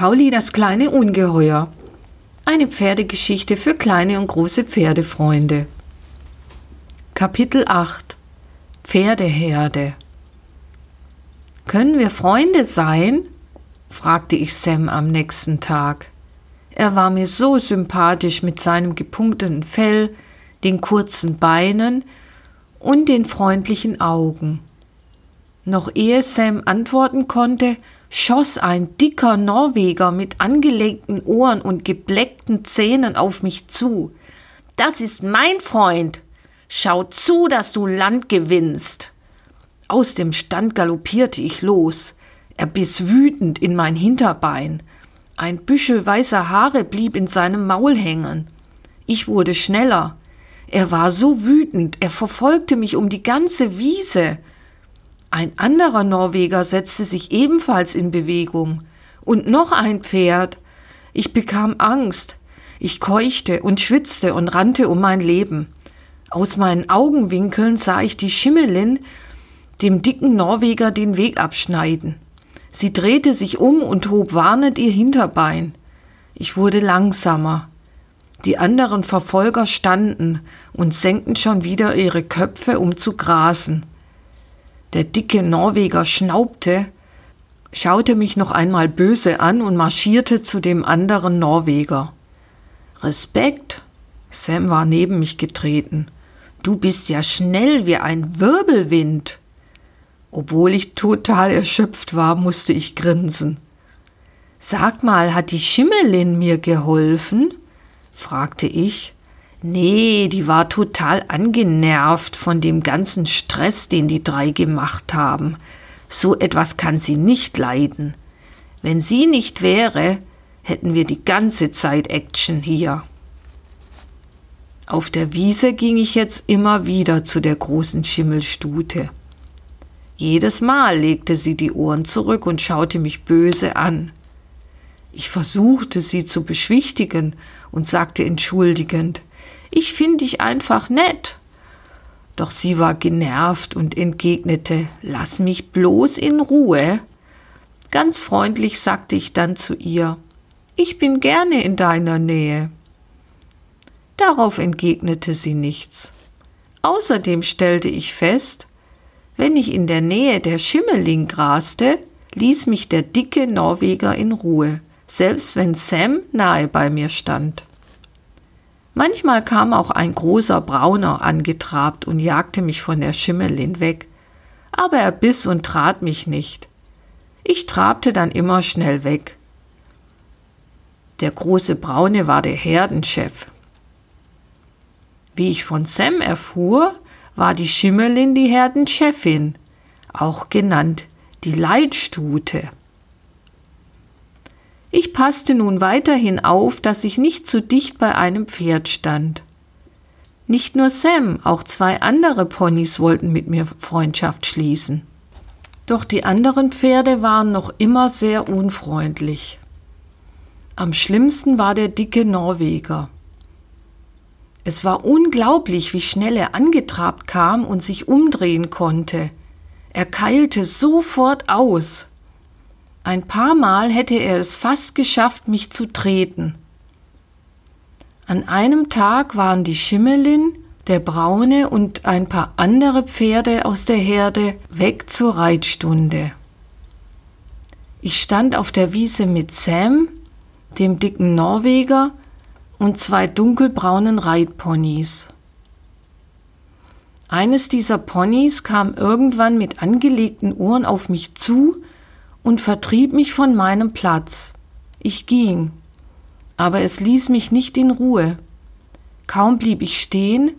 Pauli das kleine Ungeheuer. Eine Pferdegeschichte für kleine und große Pferdefreunde. Kapitel 8 Pferdeherde Können wir Freunde sein? fragte ich Sam am nächsten Tag. Er war mir so sympathisch mit seinem gepunkteten Fell, den kurzen Beinen und den freundlichen Augen. Noch ehe Sam antworten konnte, schoss ein dicker Norweger mit angelegten Ohren und gebleckten Zähnen auf mich zu. Das ist mein Freund. Schau zu, dass du Land gewinnst. Aus dem Stand galoppierte ich los. Er biss wütend in mein Hinterbein. Ein Büschel weißer Haare blieb in seinem Maul hängen. Ich wurde schneller. Er war so wütend, er verfolgte mich um die ganze Wiese. Ein anderer Norweger setzte sich ebenfalls in Bewegung. Und noch ein Pferd. Ich bekam Angst. Ich keuchte und schwitzte und rannte um mein Leben. Aus meinen Augenwinkeln sah ich die Schimmelin dem dicken Norweger den Weg abschneiden. Sie drehte sich um und hob warnend ihr Hinterbein. Ich wurde langsamer. Die anderen Verfolger standen und senkten schon wieder ihre Köpfe, um zu grasen. Der dicke Norweger schnaubte, schaute mich noch einmal böse an und marschierte zu dem anderen Norweger. Respekt? Sam war neben mich getreten. Du bist ja schnell wie ein Wirbelwind. Obwohl ich total erschöpft war, musste ich grinsen. Sag mal, hat die Schimmelin mir geholfen? fragte ich. Nee, die war total angenervt von dem ganzen Stress, den die drei gemacht haben. So etwas kann sie nicht leiden. Wenn sie nicht wäre, hätten wir die ganze Zeit Action hier. Auf der Wiese ging ich jetzt immer wieder zu der großen Schimmelstute. Jedes Mal legte sie die Ohren zurück und schaute mich böse an. Ich versuchte sie zu beschwichtigen und sagte entschuldigend ich finde dich einfach nett. Doch sie war genervt und entgegnete, lass mich bloß in Ruhe. Ganz freundlich sagte ich dann zu ihr, ich bin gerne in deiner Nähe. Darauf entgegnete sie nichts. Außerdem stellte ich fest, wenn ich in der Nähe der Schimmeling graste, ließ mich der dicke Norweger in Ruhe, selbst wenn Sam nahe bei mir stand. Manchmal kam auch ein großer Brauner angetrabt und jagte mich von der Schimmelin weg, aber er biss und trat mich nicht. Ich trabte dann immer schnell weg. Der große Braune war der Herdenchef. Wie ich von Sam erfuhr, war die Schimmelin die Herdenchefin, auch genannt die Leitstute. Ich passte nun weiterhin auf, dass ich nicht zu dicht bei einem Pferd stand. Nicht nur Sam, auch zwei andere Ponys wollten mit mir Freundschaft schließen. Doch die anderen Pferde waren noch immer sehr unfreundlich. Am schlimmsten war der dicke Norweger. Es war unglaublich, wie schnell er angetrabt kam und sich umdrehen konnte. Er keilte sofort aus. Ein paar Mal hätte er es fast geschafft, mich zu treten. An einem Tag waren die Schimmelin, der Braune und ein paar andere Pferde aus der Herde weg zur Reitstunde. Ich stand auf der Wiese mit Sam, dem dicken Norweger und zwei dunkelbraunen Reitponys. Eines dieser Ponys kam irgendwann mit angelegten Ohren auf mich zu und vertrieb mich von meinem Platz. Ich ging, aber es ließ mich nicht in Ruhe. Kaum blieb ich stehen,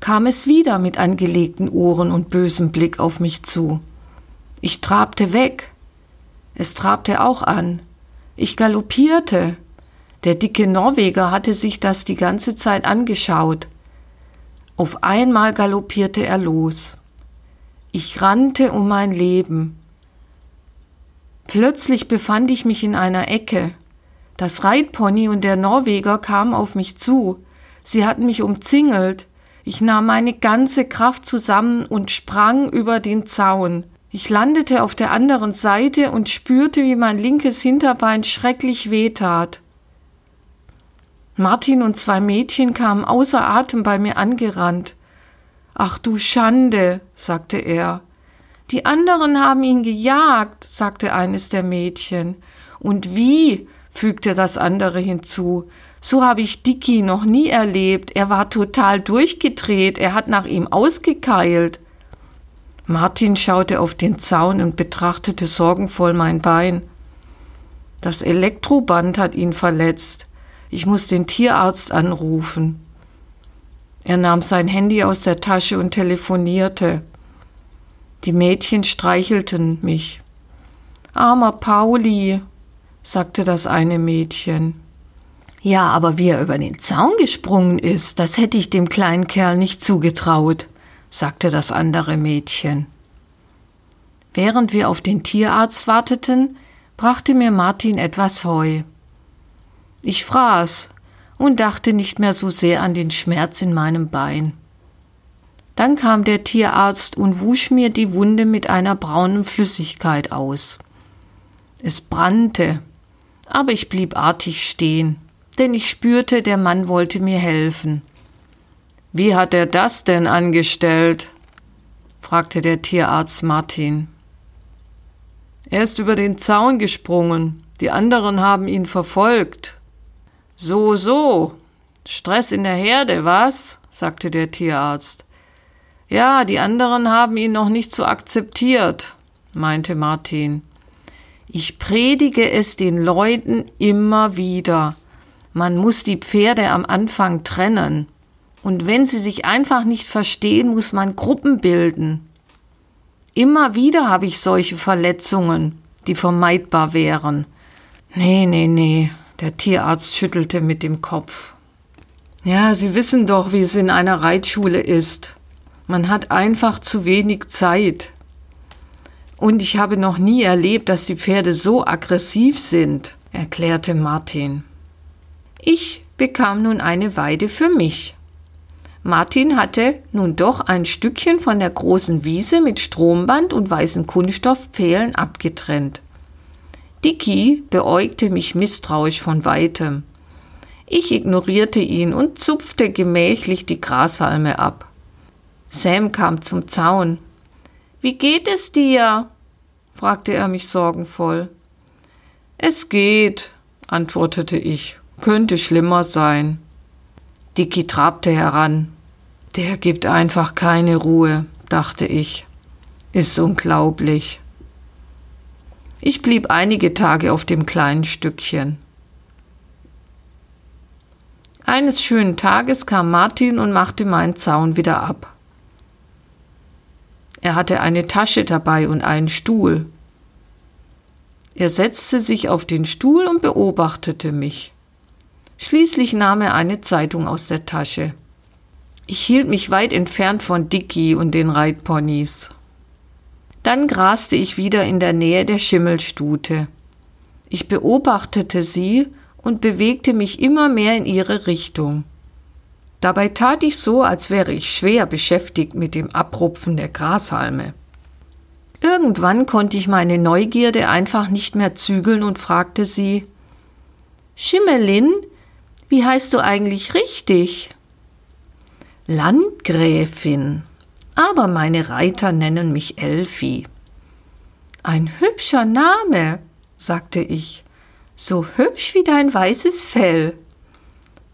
kam es wieder mit angelegten Ohren und bösem Blick auf mich zu. Ich trabte weg. Es trabte auch an. Ich galoppierte. Der dicke Norweger hatte sich das die ganze Zeit angeschaut. Auf einmal galoppierte er los. Ich rannte um mein Leben. Plötzlich befand ich mich in einer Ecke. Das Reitpony und der Norweger kamen auf mich zu. Sie hatten mich umzingelt. Ich nahm meine ganze Kraft zusammen und sprang über den Zaun. Ich landete auf der anderen Seite und spürte, wie mein linkes Hinterbein schrecklich wehtat. Martin und zwei Mädchen kamen außer Atem bei mir angerannt. Ach du Schande, sagte er. Die anderen haben ihn gejagt, sagte eines der Mädchen. Und wie? fügte das andere hinzu. So habe ich Dicky noch nie erlebt. Er war total durchgedreht, er hat nach ihm ausgekeilt. Martin schaute auf den Zaun und betrachtete sorgenvoll mein Bein. Das Elektroband hat ihn verletzt. Ich muss den Tierarzt anrufen. Er nahm sein Handy aus der Tasche und telefonierte. Die Mädchen streichelten mich. Armer Pauli, sagte das eine Mädchen. Ja, aber wie er über den Zaun gesprungen ist, das hätte ich dem kleinen Kerl nicht zugetraut, sagte das andere Mädchen. Während wir auf den Tierarzt warteten, brachte mir Martin etwas Heu. Ich fraß und dachte nicht mehr so sehr an den Schmerz in meinem Bein. Dann kam der Tierarzt und wusch mir die Wunde mit einer braunen Flüssigkeit aus. Es brannte, aber ich blieb artig stehen, denn ich spürte, der Mann wollte mir helfen. Wie hat er das denn angestellt? fragte der Tierarzt Martin. Er ist über den Zaun gesprungen, die anderen haben ihn verfolgt. So, so. Stress in der Herde, was? sagte der Tierarzt. Ja, die anderen haben ihn noch nicht so akzeptiert, meinte Martin. Ich predige es den Leuten immer wieder. Man muss die Pferde am Anfang trennen. Und wenn sie sich einfach nicht verstehen, muss man Gruppen bilden. Immer wieder habe ich solche Verletzungen, die vermeidbar wären. Nee, nee, nee, der Tierarzt schüttelte mit dem Kopf. Ja, Sie wissen doch, wie es in einer Reitschule ist. Man hat einfach zu wenig Zeit. Und ich habe noch nie erlebt, dass die Pferde so aggressiv sind, erklärte Martin. Ich bekam nun eine Weide für mich. Martin hatte nun doch ein Stückchen von der großen Wiese mit Stromband und weißen Kunststoffpfählen abgetrennt. Dicky beäugte mich misstrauisch von weitem. Ich ignorierte ihn und zupfte gemächlich die Grashalme ab. Sam kam zum Zaun. Wie geht es dir? fragte er mich sorgenvoll. Es geht, antwortete ich. Könnte schlimmer sein. Dicky trabte heran. Der gibt einfach keine Ruhe, dachte ich. Ist unglaublich. Ich blieb einige Tage auf dem kleinen Stückchen. Eines schönen Tages kam Martin und machte meinen Zaun wieder ab. Er hatte eine Tasche dabei und einen Stuhl. Er setzte sich auf den Stuhl und beobachtete mich. Schließlich nahm er eine Zeitung aus der Tasche. Ich hielt mich weit entfernt von Dicky und den Reitponys. Dann graste ich wieder in der Nähe der Schimmelstute. Ich beobachtete sie und bewegte mich immer mehr in ihre Richtung. Dabei tat ich so, als wäre ich schwer beschäftigt mit dem Abrupfen der Grashalme. Irgendwann konnte ich meine Neugierde einfach nicht mehr zügeln und fragte sie Schimmelin, wie heißt du eigentlich richtig? Landgräfin, aber meine Reiter nennen mich Elfi. Ein hübscher Name, sagte ich, so hübsch wie dein weißes Fell.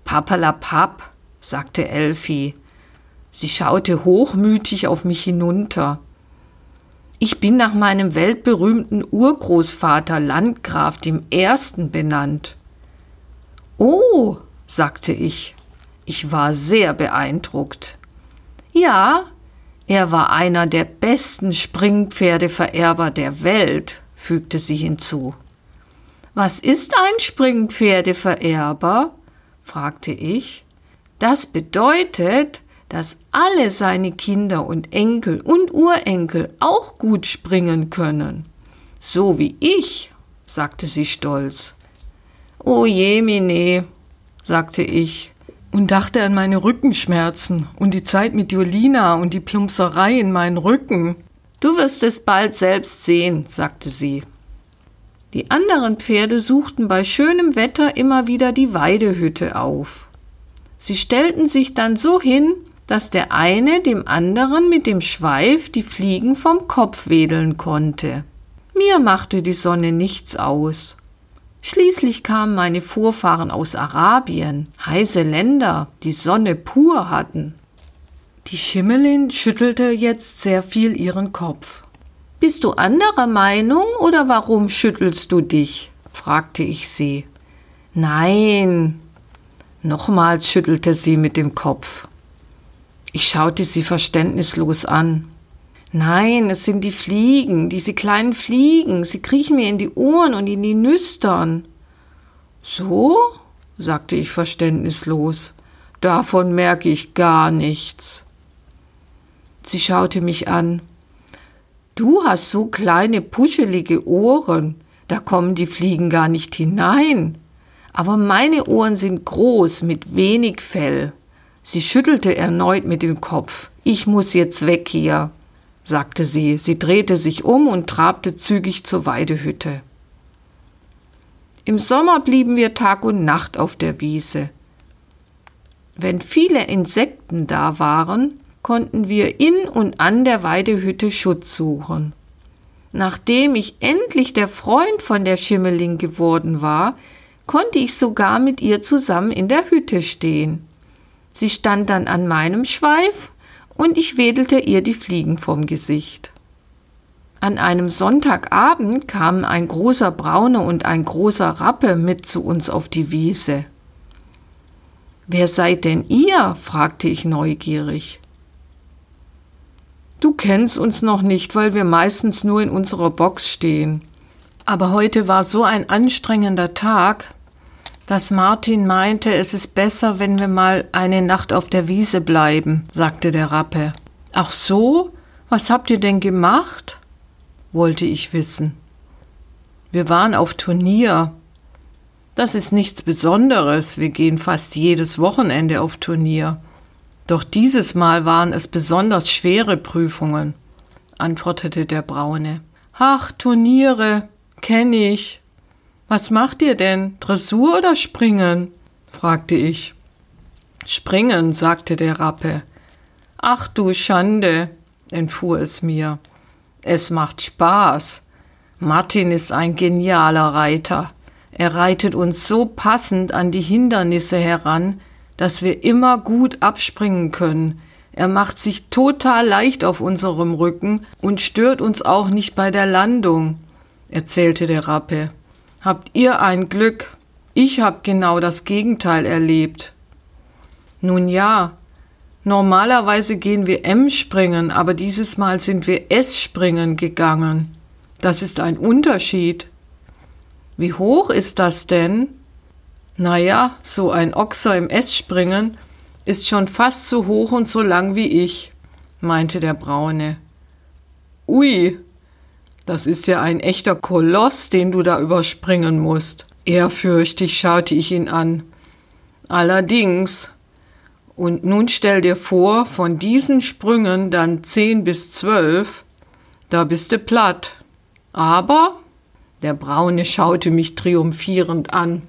Papperlapapp, sagte Elfi. Sie schaute hochmütig auf mich hinunter. Ich bin nach meinem weltberühmten Urgroßvater Landgraf dem Ersten benannt. Oh, sagte ich. Ich war sehr beeindruckt. Ja, er war einer der besten Springpferdevererber der Welt, fügte sie hinzu. Was ist ein Springpferdevererber? fragte ich. Das bedeutet, dass alle seine Kinder und Enkel und Urenkel auch gut springen können. So wie ich, sagte sie stolz. O jemine, sagte ich und dachte an meine Rückenschmerzen und die Zeit mit Jolina und die Plumpserei in meinen Rücken. Du wirst es bald selbst sehen, sagte sie. Die anderen Pferde suchten bei schönem Wetter immer wieder die Weidehütte auf. Sie stellten sich dann so hin, dass der eine dem anderen mit dem Schweif die Fliegen vom Kopf wedeln konnte. Mir machte die Sonne nichts aus. Schließlich kamen meine Vorfahren aus Arabien, heiße Länder, die Sonne pur hatten. Die Schimmelin schüttelte jetzt sehr viel ihren Kopf. Bist du anderer Meinung oder warum schüttelst du dich? fragte ich sie. Nein. Nochmals schüttelte sie mit dem Kopf. Ich schaute sie verständnislos an. Nein, es sind die Fliegen, diese kleinen Fliegen, sie kriechen mir in die Ohren und in die Nüstern. So? sagte ich verständnislos. Davon merke ich gar nichts. Sie schaute mich an. Du hast so kleine, puschelige Ohren, da kommen die Fliegen gar nicht hinein. Aber meine Ohren sind groß, mit wenig Fell. Sie schüttelte erneut mit dem Kopf. Ich muss jetzt weg hier, sagte sie. Sie drehte sich um und trabte zügig zur Weidehütte. Im Sommer blieben wir Tag und Nacht auf der Wiese. Wenn viele Insekten da waren, konnten wir in und an der Weidehütte Schutz suchen. Nachdem ich endlich der Freund von der Schimmeling geworden war, konnte ich sogar mit ihr zusammen in der Hütte stehen. Sie stand dann an meinem Schweif und ich wedelte ihr die Fliegen vom Gesicht. An einem Sonntagabend kamen ein großer Braune und ein großer Rappe mit zu uns auf die Wiese. Wer seid denn ihr? fragte ich neugierig. Du kennst uns noch nicht, weil wir meistens nur in unserer Box stehen. Aber heute war so ein anstrengender Tag, dass Martin meinte, es ist besser, wenn wir mal eine Nacht auf der Wiese bleiben, sagte der Rappe. Ach so? Was habt ihr denn gemacht? wollte ich wissen. Wir waren auf Turnier. Das ist nichts Besonderes. Wir gehen fast jedes Wochenende auf Turnier. Doch dieses Mal waren es besonders schwere Prüfungen, antwortete der Braune. Ach, Turniere, kenn ich. Was macht ihr denn? Dressur oder Springen? fragte ich. Springen, sagte der Rappe. Ach du Schande, entfuhr es mir. Es macht Spaß. Martin ist ein genialer Reiter. Er reitet uns so passend an die Hindernisse heran, dass wir immer gut abspringen können. Er macht sich total leicht auf unserem Rücken und stört uns auch nicht bei der Landung, erzählte der Rappe. Habt ihr ein Glück? Ich hab genau das Gegenteil erlebt. Nun ja, normalerweise gehen wir M springen, aber dieses Mal sind wir S springen gegangen. Das ist ein Unterschied. Wie hoch ist das denn? Naja, so ein Ochser im S-Springen ist schon fast so hoch und so lang wie ich, meinte der Braune. Ui, das ist ja ein echter Koloss, den du da überspringen musst. Ehrfürchtig schaute ich ihn an. Allerdings. Und nun stell dir vor, von diesen Sprüngen dann zehn bis zwölf, da bist du platt. Aber der Braune schaute mich triumphierend an.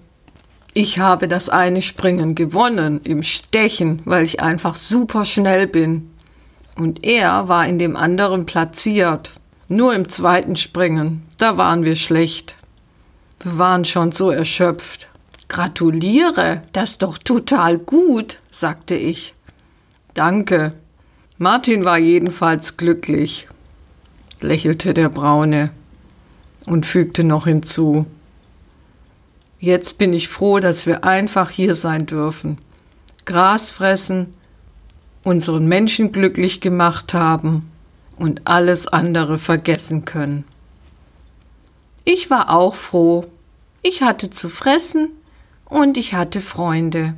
Ich habe das eine Springen gewonnen im Stechen, weil ich einfach super schnell bin. Und er war in dem anderen platziert. Nur im zweiten Springen, da waren wir schlecht. Wir waren schon so erschöpft. Gratuliere, das ist doch total gut, sagte ich. Danke. Martin war jedenfalls glücklich, lächelte der Braune und fügte noch hinzu. Jetzt bin ich froh, dass wir einfach hier sein dürfen, Gras fressen, unseren Menschen glücklich gemacht haben und alles andere vergessen können. Ich war auch froh. Ich hatte zu fressen und ich hatte Freunde.